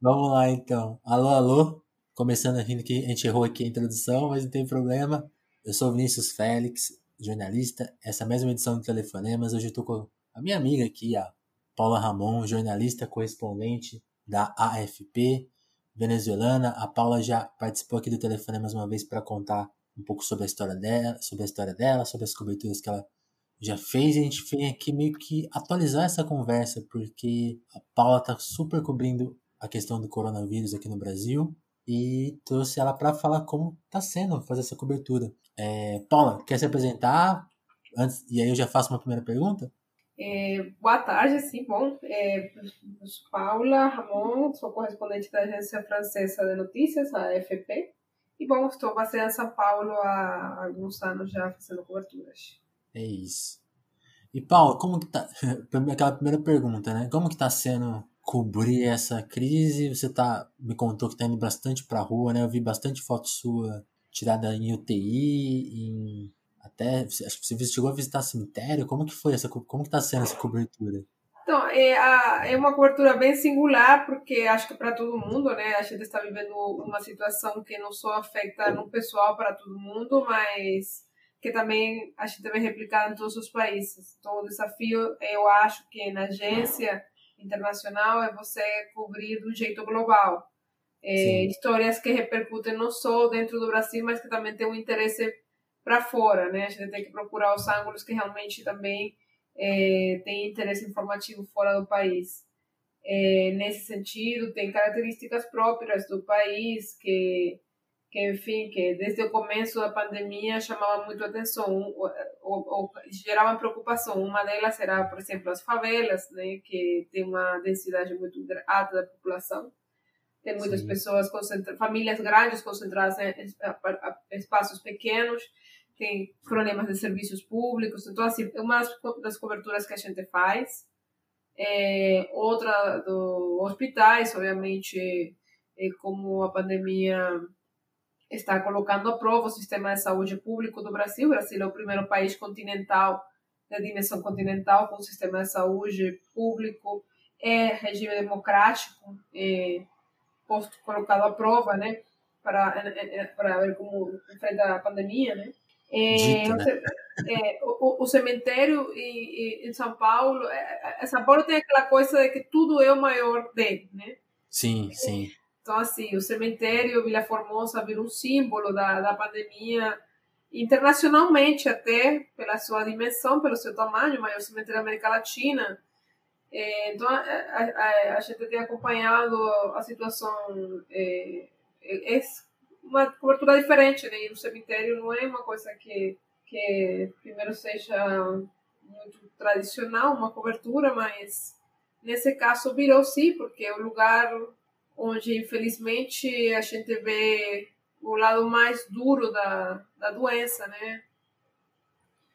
Vamos lá então. Alô, alô. Começando que a gente errou aqui a introdução, mas não tem problema. Eu sou Vinícius Félix, jornalista. Essa mesma edição do Telefonemas. Hoje eu tô com a minha amiga aqui, a Paula Ramon, jornalista correspondente da AFP venezuelana. A Paula já participou aqui do Telefonemas uma vez para contar um pouco sobre a história dela, sobre a história dela, sobre as coberturas que ela já fez e a gente vem aqui meio que atualizar essa conversa, porque a Paula tá super cobrindo a questão do coronavírus aqui no Brasil e trouxe ela para falar como tá sendo fazer essa cobertura. É, Paula, quer se apresentar? Antes, e aí eu já faço uma primeira pergunta? É, boa tarde, sim, bom. É, sou Paula Ramon, sou correspondente da Agência Francesa de Notícias, a AFP. E, bom, estou baseada em São Paulo há alguns anos já fazendo coberturas. É isso. E Paulo, como que tá. Aquela primeira pergunta, né? Como que tá sendo cobrir essa crise? Você tá. Me contou que tá indo bastante pra rua, né? Eu vi bastante foto sua tirada em UTI, em. Até. Acho que você chegou a visitar cemitério. Como que foi essa. Como que tá sendo essa cobertura? Então, é, a, é uma cobertura bem singular, porque acho que para todo mundo, né? A gente está vivendo uma situação que não só afeta no pessoal para todo mundo, mas que também a gente deve replicar em todos os países. Então, o desafio, eu acho que na agência internacional é você cobrir do jeito global. É, histórias que repercutem não só dentro do Brasil, mas que também tem um interesse para fora, né? A gente tem que procurar os ângulos que realmente também é, têm interesse informativo fora do país. É, nesse sentido, tem características próprias do país que que enfim, que desde o começo da pandemia chamava muito atenção, ou, ou, ou gerava preocupação. Uma delas era, por exemplo, as favelas, né, que tem uma densidade muito alta da população. Tem muitas Sim. pessoas, famílias grandes concentradas em espaços pequenos, tem problemas de serviços públicos. Então, assim, é uma das coberturas que a gente faz. É, outra do hospitais, obviamente, é como a pandemia está colocando a prova o sistema de saúde público do Brasil. O Brasil é o primeiro país continental, de dimensão continental, com um sistema de saúde público, é regime democrático, é, posto, colocado à prova, né, para, é, é, para ver como enfrenta a pandemia, né. É, Dito, né? É, o, o, cemitério em, em São Paulo, é, São Paulo tem aquela coisa de que tudo é o maior dele, né? Sim, sim. Então, assim, o cemitério Vila Formosa virou um símbolo da, da pandemia internacionalmente até, pela sua dimensão, pelo seu tamanho, maior cemitério da América Latina. É, então, a, a, a, gente tem acompanhado a situação, é, é, uma cobertura diferente, né? E no cemitério não é uma coisa que, que primeiro seja muito tradicional, uma cobertura, mas nesse caso virou sim, porque é o lugar onde infelizmente a gente vê o lado mais duro da, da doença, né?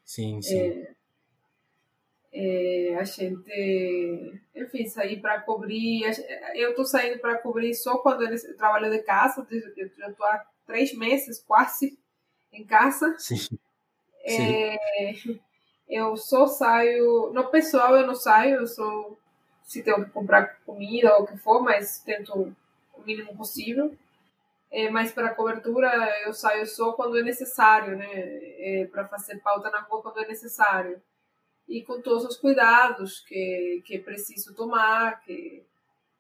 Sim, sim. É, é, a gente, enfim, sair para cobrir. Eu estou saindo para cobrir só quando eu trabalho de casa, eu já estou há três meses quase em casa. Sim. É, sim. Eu só saio, no pessoal eu não saio, eu sou se tenho que comprar comida ou o que for, mas tento o mínimo possível. É, mas para cobertura eu saio só quando é necessário, né? É, para fazer pauta na rua quando é necessário. E com todos os cuidados que, que preciso tomar, que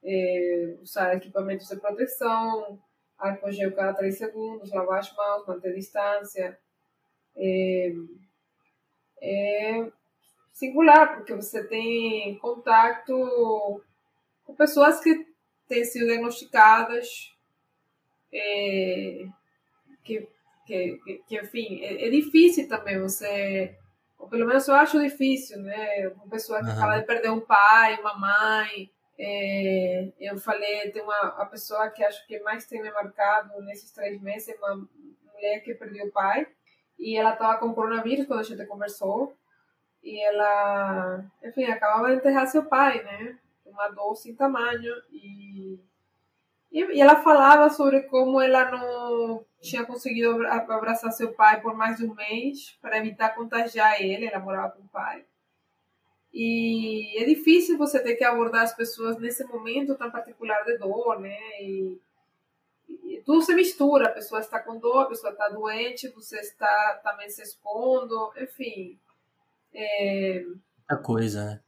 é, usar equipamentos de proteção, álcool gel cada três segundos, lavar as mãos, manter distância. É, é singular, porque você tem contato com pessoas que têm sido diagnosticadas, é, que, que, que, enfim, é, é, difícil também você, ou pelo menos eu acho difícil, né? Uma pessoa que uhum. fala de perder um pai, uma mãe. É, eu falei, tem uma a pessoa que acho que mais tem me marcado nesses três meses, é uma mulher que perdeu o pai, e ela estava com coronavírus quando a gente conversou. E ela, enfim, acabava de enterrar seu pai, né? Uma dor sem tamanho. E, e, ela falava sobre como ela não tinha conseguido abraçar seu pai por mais de um mês para evitar contagiar ele. Ela morava com o pai. E é difícil você ter que abordar as pessoas nesse momento tão particular de dor, né? E, e tudo se mistura. A pessoa está com dor, a pessoa está doente, você está também se expondo, enfim. É... Muita coisa, né?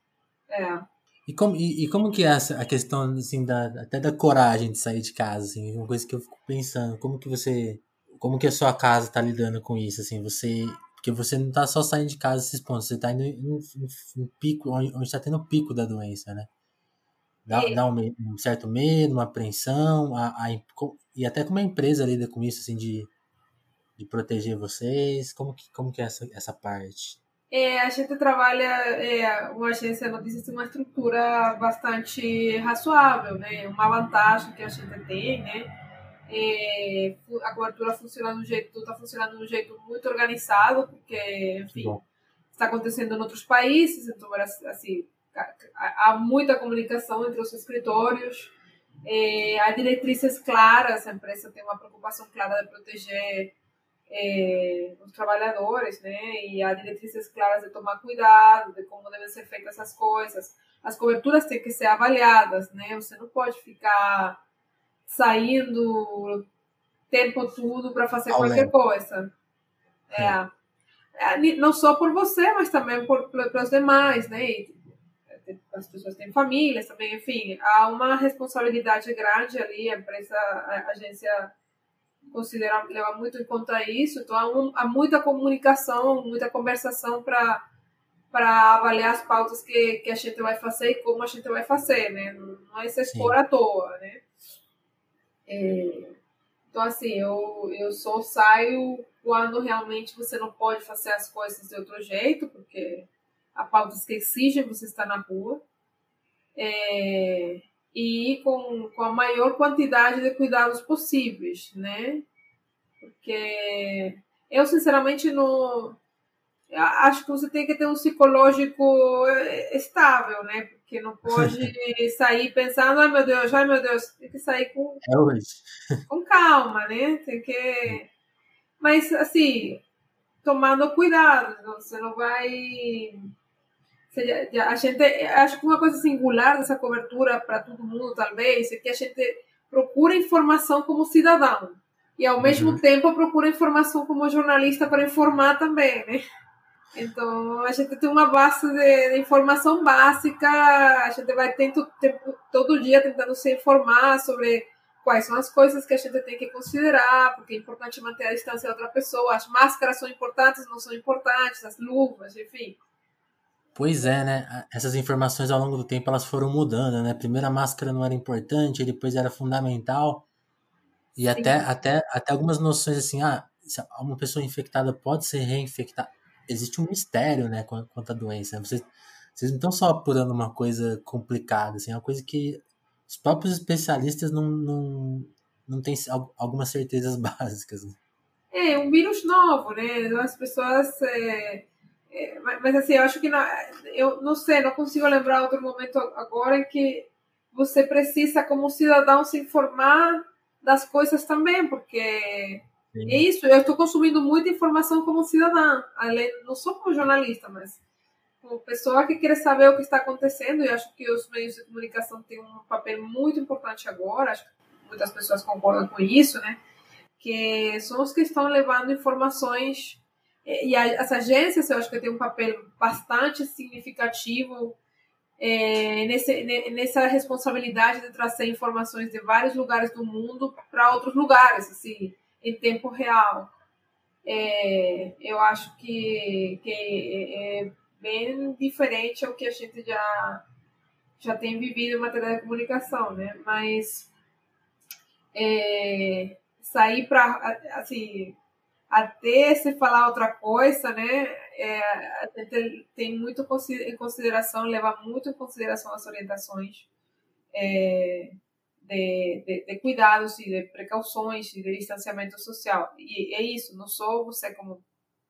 É. E como, e, e, como que é essa, a questão, assim, da, até da coragem de sair de casa, assim, uma coisa que eu fico pensando, como que você, como que a sua casa tá lidando com isso, assim, você, porque você não tá só saindo de casa se expondo, você tá indo em, um pico, onde, onde tá tendo o pico da doença, né? Dá, dá um, um, certo medo, uma apreensão, a, a, e até como a empresa lida com isso, assim, de, de proteger vocês, como que, como que é essa, essa parte? É, a gente trabalha, é, uma agência notícias tem uma estrutura bastante razoável, né? Uma vantagem que a gente tem, né? É, a cobertura funciona de um jeito, está funcionando de um jeito muito organizado, porque, enfim, está acontecendo em outros países, então, assim, há muita comunicação entre os escritórios, é, há diretrizes claras, a empresa tem uma preocupação clara de proteger é, os trabalhadores, né? E há diretrizes claras de tomar cuidado, de como devem ser feitas essas coisas. As coberturas têm que ser avaliadas, né? Você não pode ficar saindo tempo todo para fazer Ao qualquer coisa. É. é. Não só por você, mas também por, por, os demais, né? E, as pessoas têm famílias também, enfim, há uma responsabilidade grande ali, a empresa, a agência considera levar muito em conta isso. Então há, há muita comunicação, muita conversação para para avaliar as pautas que, que a gente vai fazer e como a gente vai fazer, né? Não é se expor Sim. à toa, né? É, então, assim, eu, eu só saio quando realmente você não pode fazer as coisas de outro jeito, porque há pautas que exigem você estar na rua. É, e com, com a maior quantidade de cuidados possíveis, né? Porque eu, sinceramente, não. Acho que você tem que ter um psicológico estável, né? Porque não pode sair pensando, ai meu Deus, ai meu Deus, tem que sair com, é com calma, né? Tem que. Mas, assim, tomando cuidado, você não vai a gente, acho que uma coisa singular dessa cobertura para todo mundo, talvez, é que a gente procura informação como cidadão e, ao mesmo uhum. tempo, procura informação como jornalista para informar também, né? Então, a gente tem uma base de, de informação básica, a gente vai tento, tempo, todo dia tentando se informar sobre quais são as coisas que a gente tem que considerar, porque é importante manter a distância da outra pessoa, as máscaras são importantes, não são importantes, as luvas, enfim. Pois é, né? Essas informações ao longo do tempo elas foram mudando, né? Primeiro a máscara não era importante, depois era fundamental. E até, até, até algumas noções assim, ah, uma pessoa infectada pode ser reinfectada. Existe um mistério, né, quanto à doença. Vocês, vocês não estão só apurando uma coisa complicada, assim, é uma coisa que os próprios especialistas não, não, não têm algumas certezas básicas. Né? É, um vírus novo, né? As pessoas. É é, mas, assim, eu acho que não, eu não sei, não consigo lembrar outro momento agora em que você precisa, como cidadão, se informar das coisas também, porque Sim. é isso, eu estou consumindo muita informação como cidadã, além, não só como jornalista, mas como pessoa que quer saber o que está acontecendo, e acho que os meios de comunicação têm um papel muito importante agora, acho que muitas pessoas concordam com isso, né? Que são os que estão levando informações e as agências, eu acho que tem um papel bastante significativo é, nesse, nessa responsabilidade de trazer informações de vários lugares do mundo para outros lugares, assim, em tempo real. É, eu acho que, que é, é bem diferente ao que a gente já, já tem vivido em matéria de comunicação, né? Mas é, sair para, assim, até se falar outra coisa, né, é, gente tem muito em consideração, leva muito em consideração as orientações é, de, de, de, cuidados e de precauções e de distanciamento social. E é isso, não sou você como.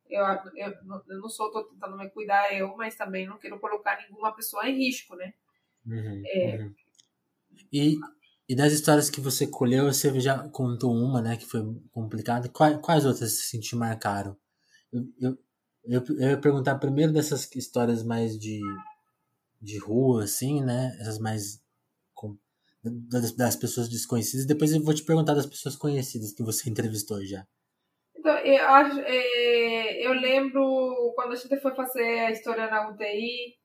Eu, eu, eu não sou, estou tentando me cuidar eu, mas também não quero colocar nenhuma pessoa em risco, né? Uhum, é, uhum. E e das histórias que você colheu, você já contou uma, né, que foi complicada. Quais, quais outras se te marcaram? Eu, eu, eu, eu ia perguntar primeiro dessas histórias mais de, de rua, assim, né? Essas mais das, das pessoas desconhecidas. Depois eu vou te perguntar das pessoas conhecidas que você entrevistou já. Então, eu, é, eu lembro quando a gente foi fazer a história na UTI,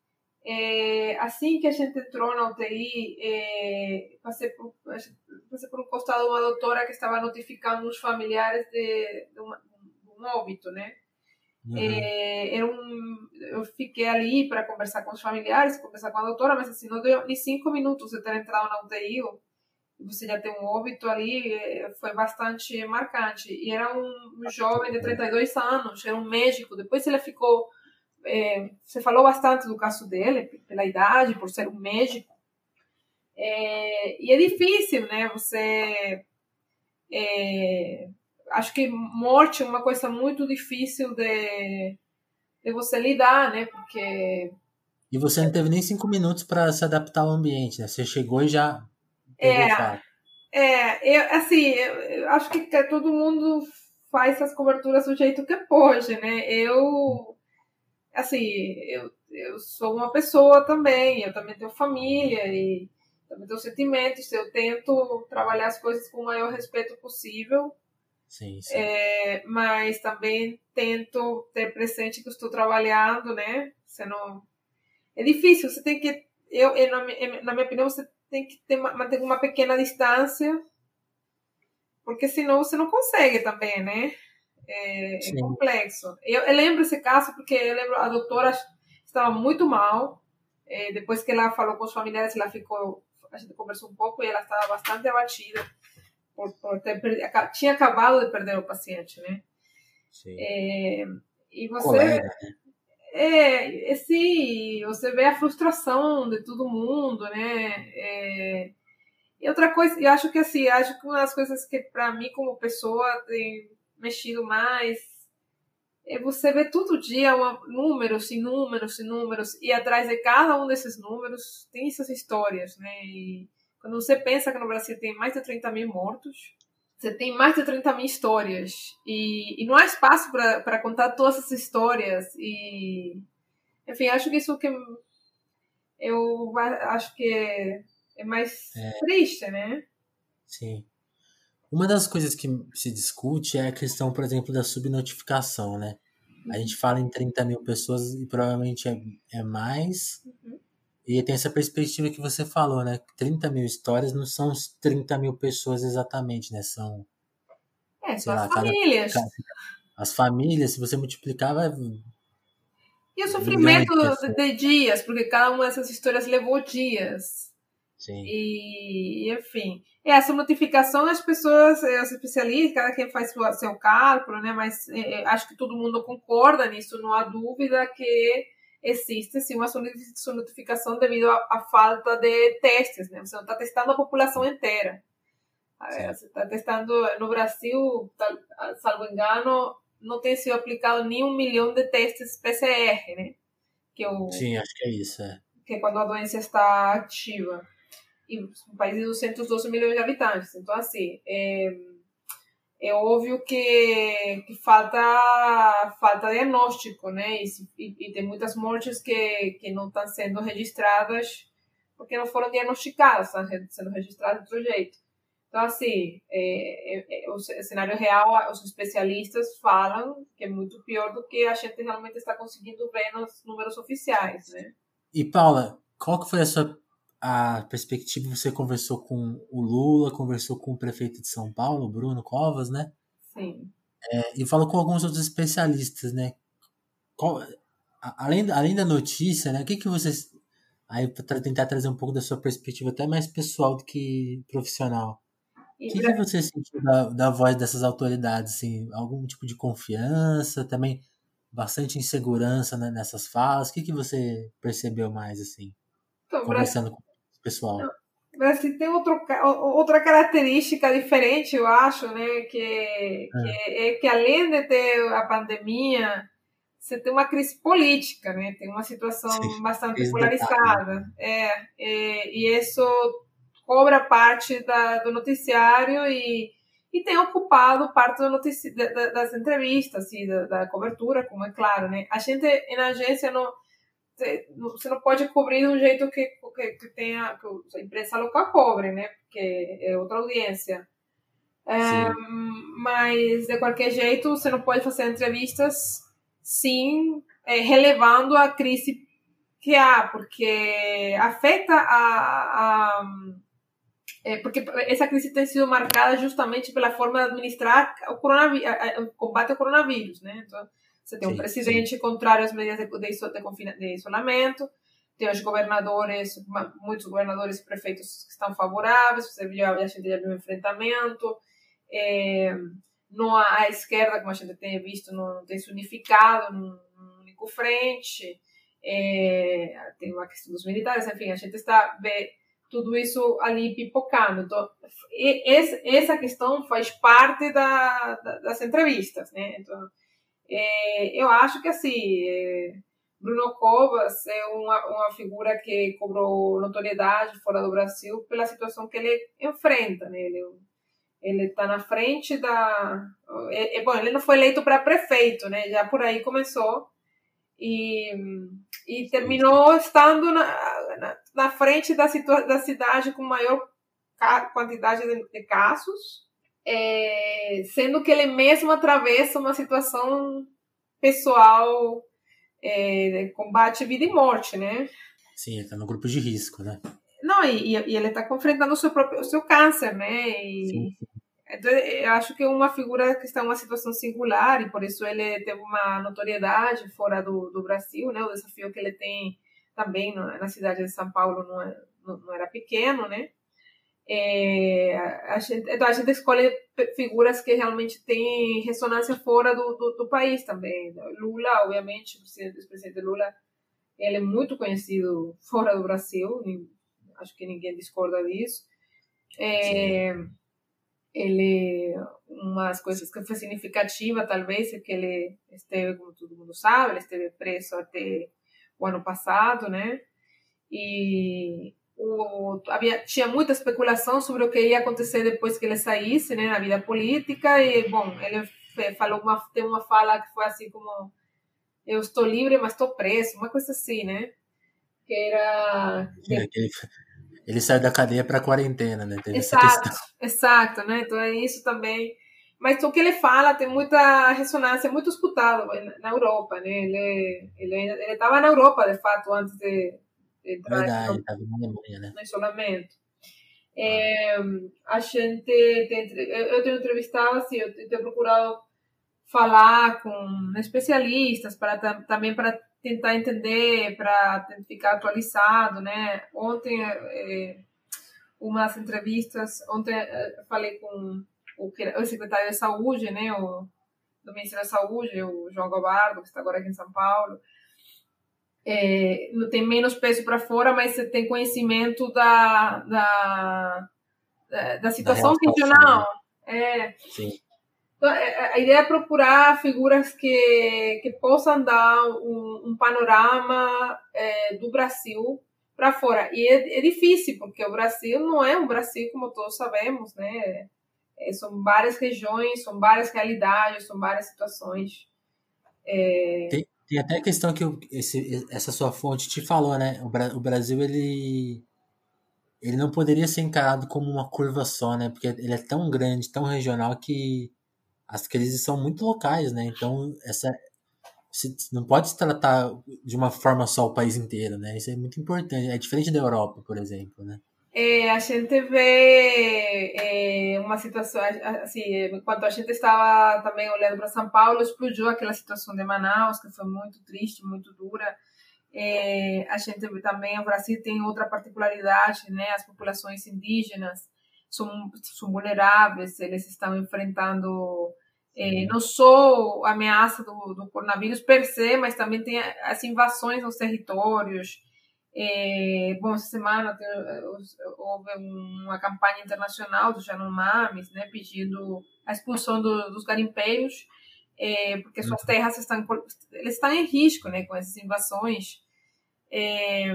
é, assim que a gente entrou na UTI, é, passei, por, passei por um costado uma doutora que estava notificando os familiares de, de, uma, de um óbito, né? Uhum. É, um, eu fiquei ali para conversar com os familiares, conversar com a doutora, mas assim, não deu nem cinco minutos de ter entrado na UTI, você já tem um óbito ali, é, foi bastante marcante. E era um, um jovem de 32 anos, era um médico. Depois ele ficou. É, você falou bastante do caso dele, pela idade, por ser um médico. É, e é difícil, né? Você. É, acho que morte é uma coisa muito difícil de, de você lidar, né? Porque. E você não teve nem cinco minutos para se adaptar ao ambiente, né? Você chegou e já é, é eu, assim, eu, eu, acho que todo mundo faz essas coberturas do jeito que pode, né? Eu, assim, eu, eu sou uma pessoa também, eu também tenho família e também tenho sentimentos, eu tento trabalhar as coisas com o maior respeito possível. Sim, sim. É, mas também tento ter presente que estou trabalhando, né? Você não... É difícil, você tem que... Eu, eu na, minha, opinião, você tem que ter, manter uma pequena distância, porque senão você não consegue também, né? É, é complexo. Eu, eu, lembro esse caso porque eu lembro a doutora estava muito mal. É, depois que ela falou com os familiares, ela ficou, a gente conversou um pouco e ela estava bastante abatida por, por ter tinha acabado de perder o paciente, né? Sim. É, e você Colega, né? É, esse, você vê a frustração de todo mundo, né? É, e outra coisa, eu acho que assim, acho que uma das coisas que para mim como pessoa tem mexido mais é você ver todo dia uma, números e números e números e atrás de cada um desses números tem essas histórias, né? E quando você pensa que no Brasil tem mais de 30 mil mortos, você tem mais de 30 mil histórias e, e não há espaço para contar todas essas histórias. E, enfim, acho que isso que eu acho que é, é mais é. triste, né? Sim. Uma das coisas que se discute é a questão, por exemplo, da subnotificação, né? A gente fala em 30 mil pessoas e provavelmente é, é mais. Uhum. E tem essa perspectiva que você falou, né? 30 mil histórias não são 30 mil pessoas exatamente, né? São. É, são as lá, famílias. Cada, as famílias, se você multiplicar, vai. E o sofrimento de, de, dias, porque cada uma dessas histórias levou dias. Sim. E, enfim. Essa notificação, as pessoas, os especialistas, cada quem faz seu, seu cálculo, né? Mas é, acho que todo mundo concorda nisso, não há dúvida que existe sim uma notificação devido à, falta de testes, né? Você não está testando a população inteira. Você está testando no Brasil, salvo engano, não tem sido aplicado nem um milhão de testes PCR, né? Que o, Sim, acho que é isso. É. Que é quando a doença está ativa. E um país de 212 milhões de habitantes. Então, assim, é, é óbvio que, que falta falta diagnóstico, né? E, e, e, tem muitas mortes que, que não estão sendo registradas porque não foram diagnosticadas, estão sendo registradas de outro jeito. Então, assim, é, é, é, o cenário real, os especialistas falam que é muito pior do que a gente realmente está conseguindo ver nos números oficiais, né? E, Paula, qual que foi a sua a perspectiva, você conversou com o Lula, conversou com o prefeito de São Paulo, Bruno Covas, né? Sim. É, e falou com alguns outros especialistas, né? Qual, além, além da notícia, né? O que, que vocês. Aí, para tentar trazer um pouco da sua perspectiva, até mais pessoal do que profissional. O que, que você sentiu da, da voz dessas autoridades? Assim, algum tipo de confiança, também bastante insegurança né, nessas falas? O que, que você percebeu mais, assim, então, conversando com pessoal. Mas assim, tem outro, outra característica diferente, eu acho, né? Que, que é, é que além de ter a pandemia, você tem uma crise política, né? Tem uma situação Sim, bastante polarizada. É, é, e isso cobra parte da, do noticiário e, e tem ocupado parte do notici, da, das entrevistas e da, da, cobertura, como é claro, né? A gente, na agência, não você não pode cobrir de um jeito que, que, que tenha que a imprensa local cobre, né? Porque é outra audiência. É, mas de qualquer jeito, você não pode fazer entrevistas sim é, relevando a crise que há, porque afeta a, a é, porque essa crise tem sido marcada justamente pela forma de administrar o, coronavírus, o combate ao coronavírus, né? Então, você tem sim, um presidente sim. contrário às medidas de, de, de, isolamento, tem os governadores, muitos governadores e prefeitos que estão favoráveis, você viu, a gente viu um enfrentamento, é, não a, esquerda, como a gente tem visto, não, tem se unificado num, num único frente, é, tem uma questão dos militares, enfim, a gente está vê tudo isso ali pipocando. Então, essa questão faz parte da, das entrevistas, né? Então, é, eu acho que assim, é, Bruno Covas é uma, uma figura que cobrou notoriedade fora do Brasil pela situação que ele enfrenta, né? Ele, está na frente da. É, é, bom, ele não foi eleito para prefeito, né? Já por aí começou e, e terminou estando na, na, na frente da, da cidade com maior quantidade de, de casos, é, sendo que ele mesmo atravessa uma situação pessoal é, combate vida e morte, né? Sim, ele está no grupo de risco, né? Não, e, e ele está enfrentando o seu próprio o seu câncer, né? E, sim, sim. Então, eu acho que é uma figura que está em uma situação singular e por isso ele teve uma notoriedade fora do, do Brasil, né? O desafio que ele tem também na cidade de São Paulo não, é, não, não era pequeno, né? É, a gente, então a gente escolhe figuras que realmente têm ressonância fora do, do, do país também. Lula, obviamente, o presidente, presidente Lula, ele é muito conhecido fora do Brasil, acho que ninguém discorda disso. É, ele umas coisas que foi significativa talvez é que ele esteve como todo mundo sabe ele esteve preso até o ano passado né e o, havia tinha muita especulação sobre o que ia acontecer depois que ele saísse né na vida política e bom ele falou uma tem uma fala que foi assim como eu estou livre mas estou preso uma coisa assim né que era é, ele saiu da cadeia para quarentena, né? Teve exato, exato, né? Então é isso também. Mas o que ele fala tem muita ressonância, é muito escutado na Europa, né? Ele ele estava na Europa, de fato, antes de, entrar Verdade, estava na Alemanha, né? no isolamento. É, a gente tem, eu tenho entrevistado assim, eu tenho procurado falar com especialistas para também para tentar entender, para ficar atualizado, né? Ontem, é, umas entrevistas, ontem é, falei com o, o secretário de saúde, né? O, do Ministério da Saúde, o João Gobardo, que está agora aqui em São Paulo. É, tem menos peso para fora, mas você tem conhecimento da, da, da situação da regional. É. Sim. Então, é, é, a ideia é procurar figuras que, que possam dar um, um panorama é, do Brasil para fora. E é, é, difícil, porque o Brasil não é um Brasil como todos sabemos, né? É, são várias regiões, são várias realidades, são várias situações. É... Tem, tem, até a questão que esse, essa sua fonte te falou, né? O, Bra o Brasil, ele ele não poderia ser encarado como uma curva só, né? Porque ele é tão grande, tão regional que as crises são muito locais, né? Então, essa não pode se tratar de uma forma só o país inteiro, né? Isso é muito importante. É diferente da Europa, por exemplo, né? É, a gente vê é, uma situação, assim, enquanto a gente estava também olhando para São Paulo, explodiu aquela situação de Manaus, que foi muito triste, muito dura. É, a gente vê também, o Brasil tem outra particularidade, né? As populações indígenas são, são vulneráveis, eles estão enfrentando não só a ameaça do, do coronavírus per se, mas também tem as invasões aos territórios. É, bom, essa semana houve uma campanha internacional dos Yanomamis, né, pedindo a expulsão do, dos garimpeiros, é, porque suas terras estão, eles estão em risco né, com essas invasões. É,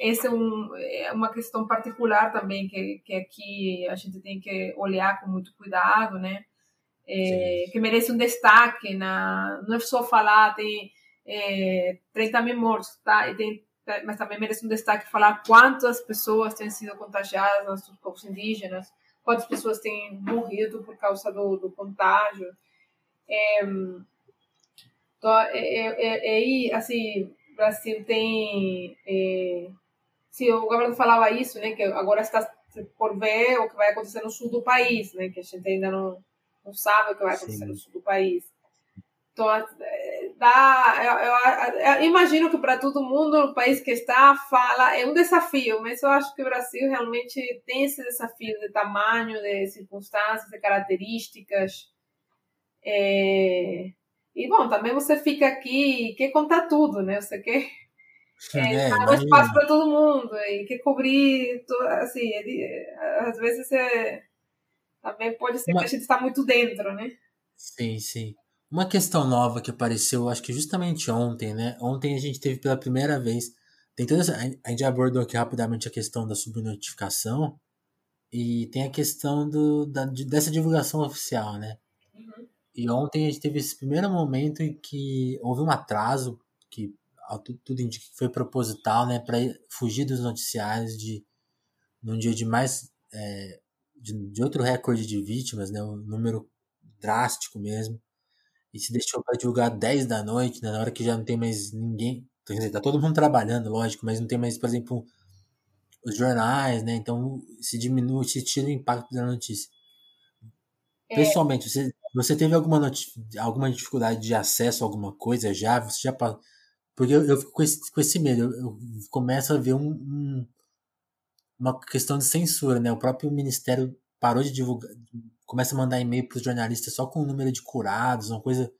essa é, um, é uma questão particular também que, que aqui a gente tem que olhar com muito cuidado, né? Que merece um destaque. Na, não é só falar, tem é, 30 mil mortos, tá? E tem mas também merece um destaque falar quantas pessoas têm sido contagiadas nos povos indígenas, quantas pessoas têm morrido por causa do, do contágio. É, então, é, é, é, assim, o Brasil tem... É, se o governo falava isso, né, que agora está por ver o que vai acontecer no sul do país, né, que a gente ainda não, não sabe o que vai acontecer Sim. no sul do país. Então, dá, eu, eu, eu imagino que para todo mundo, o país que está, fala, é um desafio, mas eu acho que o Brasil realmente tem esse desafio de tamanho, de circunstâncias, de características. É, e, bom, também você fica aqui e quer contar tudo, né? Você quer é, é, dar espaço para todo mundo e quer cobrir, assim, ele, às vezes é, também pode ser que a gente está muito dentro, né? Sim, sim. Uma questão nova que apareceu, acho que justamente ontem, né? Ontem a gente teve pela primeira vez. Tem toda essa, a gente abordou aqui rapidamente a questão da subnotificação e tem a questão do, da, dessa divulgação oficial, né? Uhum. E ontem a gente teve esse primeiro momento em que houve um atraso, que tudo, indica que foi proposital, né? Para fugir dos noticiários de num dia de mais. É, de, de outro recorde de vítimas, né? Um número drástico mesmo e se deixou para divulgar 10 da noite, né, na hora que já não tem mais ninguém. Quer dizer, tá todo mundo trabalhando, lógico, mas não tem mais, por exemplo, os jornais, né? Então se diminui, se tira o impacto da notícia. É. Pessoalmente, você, você teve alguma, alguma dificuldade de acesso a alguma coisa já? Você já Porque eu, eu fico com esse, com esse medo, eu, eu começo a ver um, um, uma questão de censura, né? O próprio Ministério parou de divulgar, começa a mandar e-mail para os jornalistas só com o número de curados, uma coisa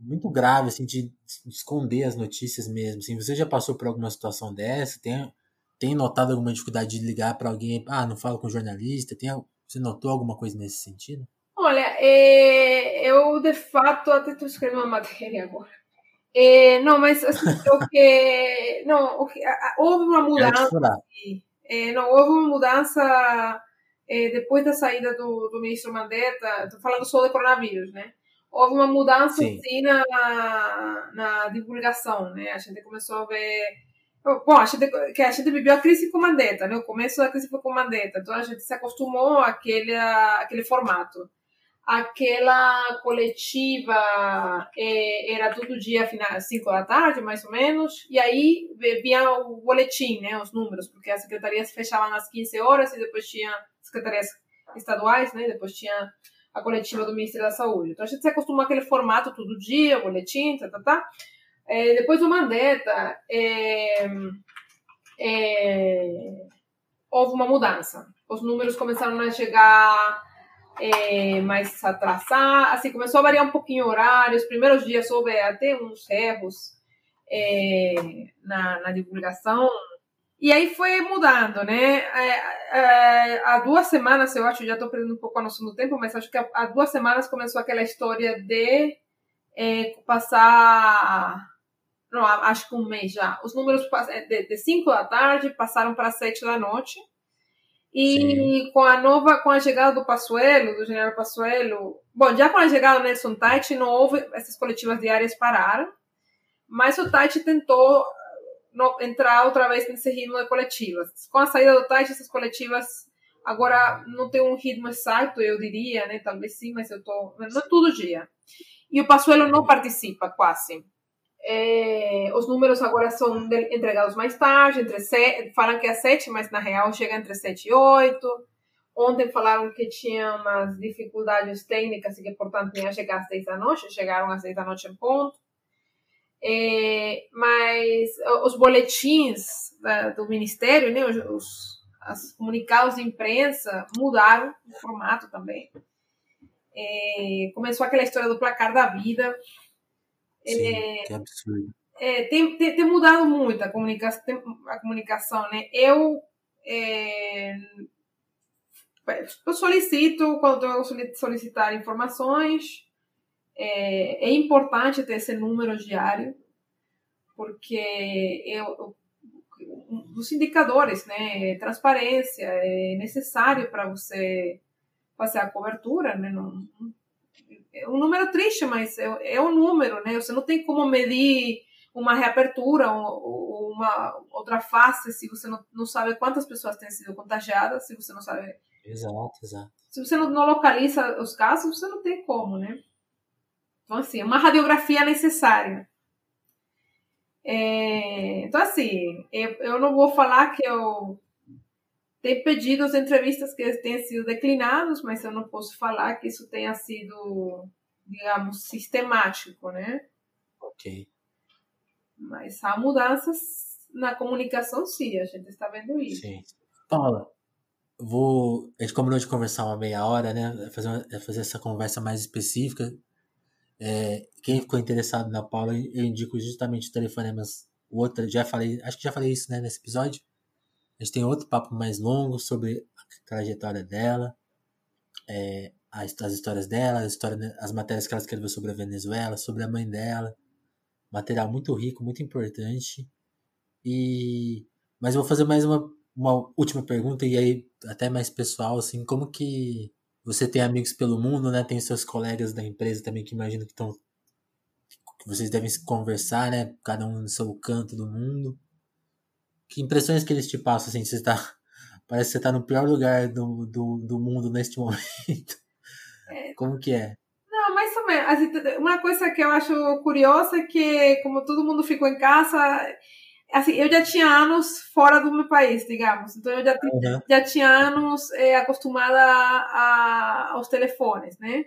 muito grave, assim, de esconder as notícias mesmo. Assim, você já passou por alguma situação dessa? Tem, tem notado alguma dificuldade de ligar para alguém? Ah, não falo com jornalista? Tem, você notou alguma coisa nesse sentido? Olha, é, eu de fato até estou escrevendo uma matéria agora. É, não, mas assim, o que não, o que, houve uma mudança. É, não houve uma mudança é, depois da saída do, do ministro Mandetta, estou falando só de coronavírus, né? Houve uma mudança sim, na, na divulgação, né? A gente começou a ver Bom, a gente, que a gente viveu a crise com Mandetta, né? O começo da crise foi com Mandetta, então a gente se acostumou àquele, àquele formato. Aquela coletiva é, era todo dia, às 5 da tarde, mais ou menos, e aí vinha o boletim, né? Os números, porque as secretarias fechavam às 15 horas e depois tinha secretarias estaduais, né? Depois tinha a coletiva do Ministério da Saúde. Então a gente se acostumou àquele formato todo dia, boletim, tá, tá, tá. É, depois do Mandetta, é, é, houve uma mudança. Os números começaram a chegar é, mais atrasar, assim, começou a variar um pouquinho o horário. Os primeiros dias houve até uns erros é, na, na divulgação, e aí foi mudando, né? É, é, há duas semanas, eu acho, já estou perdendo um pouco a noção do tempo, mas acho que há, duas semanas começou aquela história de é, passar. Não, acho que um mês já. Os números de 5 da tarde passaram para 7 da noite. E Sim. com a nova, com a chegada do Passuelo, do general Passuelo, bom, já com a chegada do Nelson Tite, não houve, essas coletivas diárias pararam, mas o Tite tentou no, entrar outra vez nesse ritmo de coletivas. Com a saída do Tite, essas coletivas agora não tem um ritmo exato, eu diria, né? Talvez sim, mas eu tô. Não é todo dia. E o Passuelo não participa quase. É, os números agora são entregados mais tarde, entre sete, falam que é sete, mas na real chega entre 7 e 8. Ontem falaram que tinha umas dificuldades técnicas e que, portanto, ia chegar às 6 da noite, chegaram às 6 da noite em ponto. É, mas os boletins da, do Ministério, né, os, os, os, comunicados de imprensa mudaram o formato também. É, começou aquela história do placar da vida. Sim, é, que absurdo. É, tem, tem, tem, mudado muito a comunicação, a comunicação né? Eu, é, eu solicito, quando eu solicitar informações, é, é importante ter esse número diário, porque eu, os indicadores, né, transparência é necessário para você fazer a cobertura, né, não, é um número triste, mas é, é um número, né, você não tem como medir uma reapertura ou, uma outra face se você não, não sabe quantas pessoas têm sido contagiadas, se você não sabe. Exato, exato. Se você não, não localiza os casos, você não tem como, né? Então, assim, é uma radiografia necessária. É, então, assim, eu, eu não vou falar que eu tenho pedidos de entrevistas que tenham sido declinados, mas eu não posso falar que isso tenha sido, digamos, sistemático, né? Ok. Mas há mudanças na comunicação, sim, a gente está vendo isso. Sim. Paula, vou. A gente combinou de conversar uma meia hora, né? Fazer, fazer essa conversa mais específica. É, quem ficou interessado na Paula, eu indico justamente o Telefonemas. Outro, já falei, acho que já falei isso né, nesse episódio. A gente tem outro papo mais longo sobre a trajetória dela, é, as, as, histórias dela, as, histórias, as matérias que ela escreveu sobre a Venezuela, sobre a mãe dela. Material muito rico, muito importante. E mas eu vou fazer mais uma, uma última pergunta e aí até mais pessoal assim, como que você tem amigos pelo mundo, né? Tem seus colegas da empresa também que imagino que estão que vocês devem se conversar, né? Cada um no seu canto do mundo. Que impressões que eles te passam, assim? Você tá, parece que você tá no pior lugar do, do, do mundo neste momento. É. Como que é? Não, mais ou menos. Assim, uma coisa que eu acho curiosa é que, como todo mundo ficou em casa, assim, eu já tinha anos fora do meu país, digamos. Então eu já, uhum. já tinha anos é, acostumada a, aos telefones, né?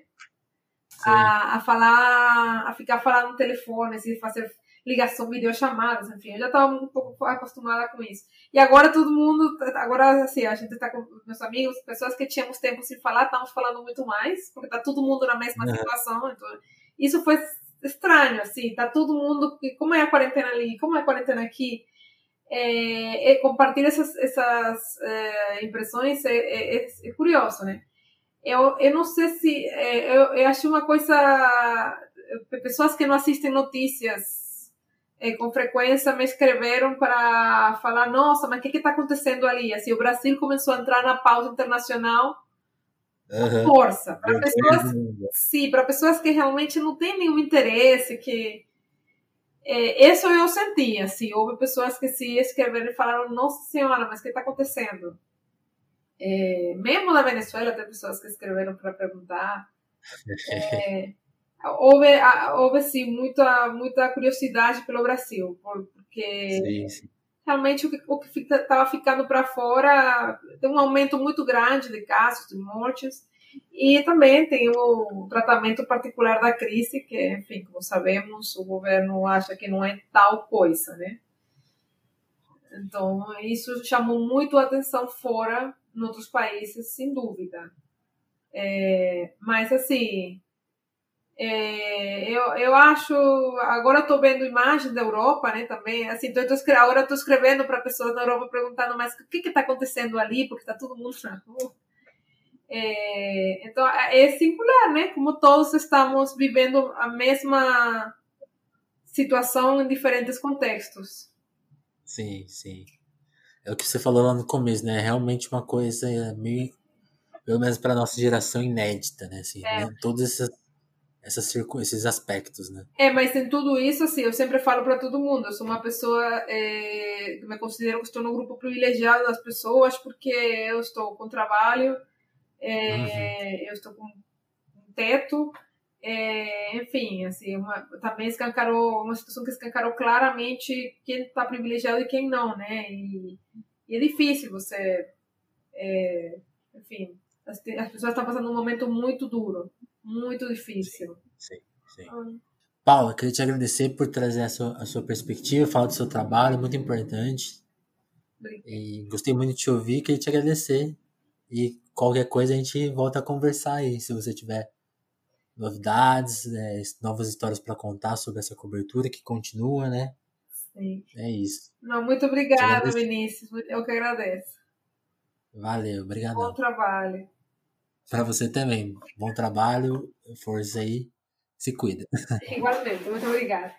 A, a falar, a ficar falando no telefone, assim, fazer ligação, videochamadas, enfim, eu já estava um pouco acostumada com isso. E agora todo mundo, agora assim, a gente está com meus amigos, pessoas que tínhamos tempo sem falar, estamos falando muito mais, porque está todo mundo na mesma uhum. situação, então isso foi estranho, assim, tá todo mundo, como é a quarentena ali, como é a quarentena aqui, é, é, compartilhar essas, essas é, impressões é, é, é, é, curioso, né? Eu, eu não sei se, eu, eu acho uma coisa, pessoas que não assistem notícias com frequência me escreveram para falar, nossa, mas o que está acontecendo ali? Assim, o Brasil começou a entrar na pauta internacional uhum. força. Para pessoas, sim, para pessoas que realmente não têm nenhum interesse, que é, isso eu senti, assim, houve pessoas que se escreveram e falaram, nossa senhora, mas o que está acontecendo? É, mesmo na Venezuela tem pessoas que escreveram para perguntar. É, houve, houve sim, muita, muita curiosidade pelo Brasil, porque sim, sim realmente o que o que estava ficando para fora tem um aumento muito grande de casos, de mortes, e também tem o tratamento particular da crise, que, enfim, como sabemos, o governo acha que não é tal coisa, né? Então, isso chamou muito a atenção fora, em outros países, sem dúvida. É, mas, assim, é, eu, eu acho. Agora tô vendo imagens da Europa, né? Também. Assim, eu tô, agora tô escrevendo para pessoas da Europa perguntando, mas o que que tá acontecendo ali? Porque tá todo mundo na rua. É, então é singular, né? Como todos estamos vivendo a mesma situação em diferentes contextos. Sim, sim. É o que você falou lá no começo, né? É realmente uma coisa meio, pelo menos para nossa geração, inédita, né? Assim, é. né? Todas essas essas, esses aspectos, né? É, mas em tudo isso, assim, eu sempre falo para todo mundo, eu sou uma pessoa é, que me considero que estou no grupo privilegiado das pessoas porque eu estou com trabalho, é, uhum. eu estou com um teto, é, enfim, assim, uma, também escancarou, uma situação que escancarou claramente quem está privilegiado e quem não, né? E, e é difícil você, é, enfim, as, as pessoas estão passando um momento muito duro, muito difícil. Sim, sim. sim. Ah. Paula, queria te agradecer por trazer a sua, a sua perspectiva, falar do seu trabalho, muito importante. Obrigada. E gostei muito de te ouvir, queria te agradecer. E qualquer coisa a gente volta a conversar aí, se você tiver novidades, é, novas histórias para contar sobre essa cobertura que continua, né? Sim. É isso. Não, muito obrigada, Vinícius. Eu que agradeço. Valeu, obrigado. Bom trabalho. Para você também. Bom trabalho, força aí. Se cuida. Igualmente. Muito obrigada.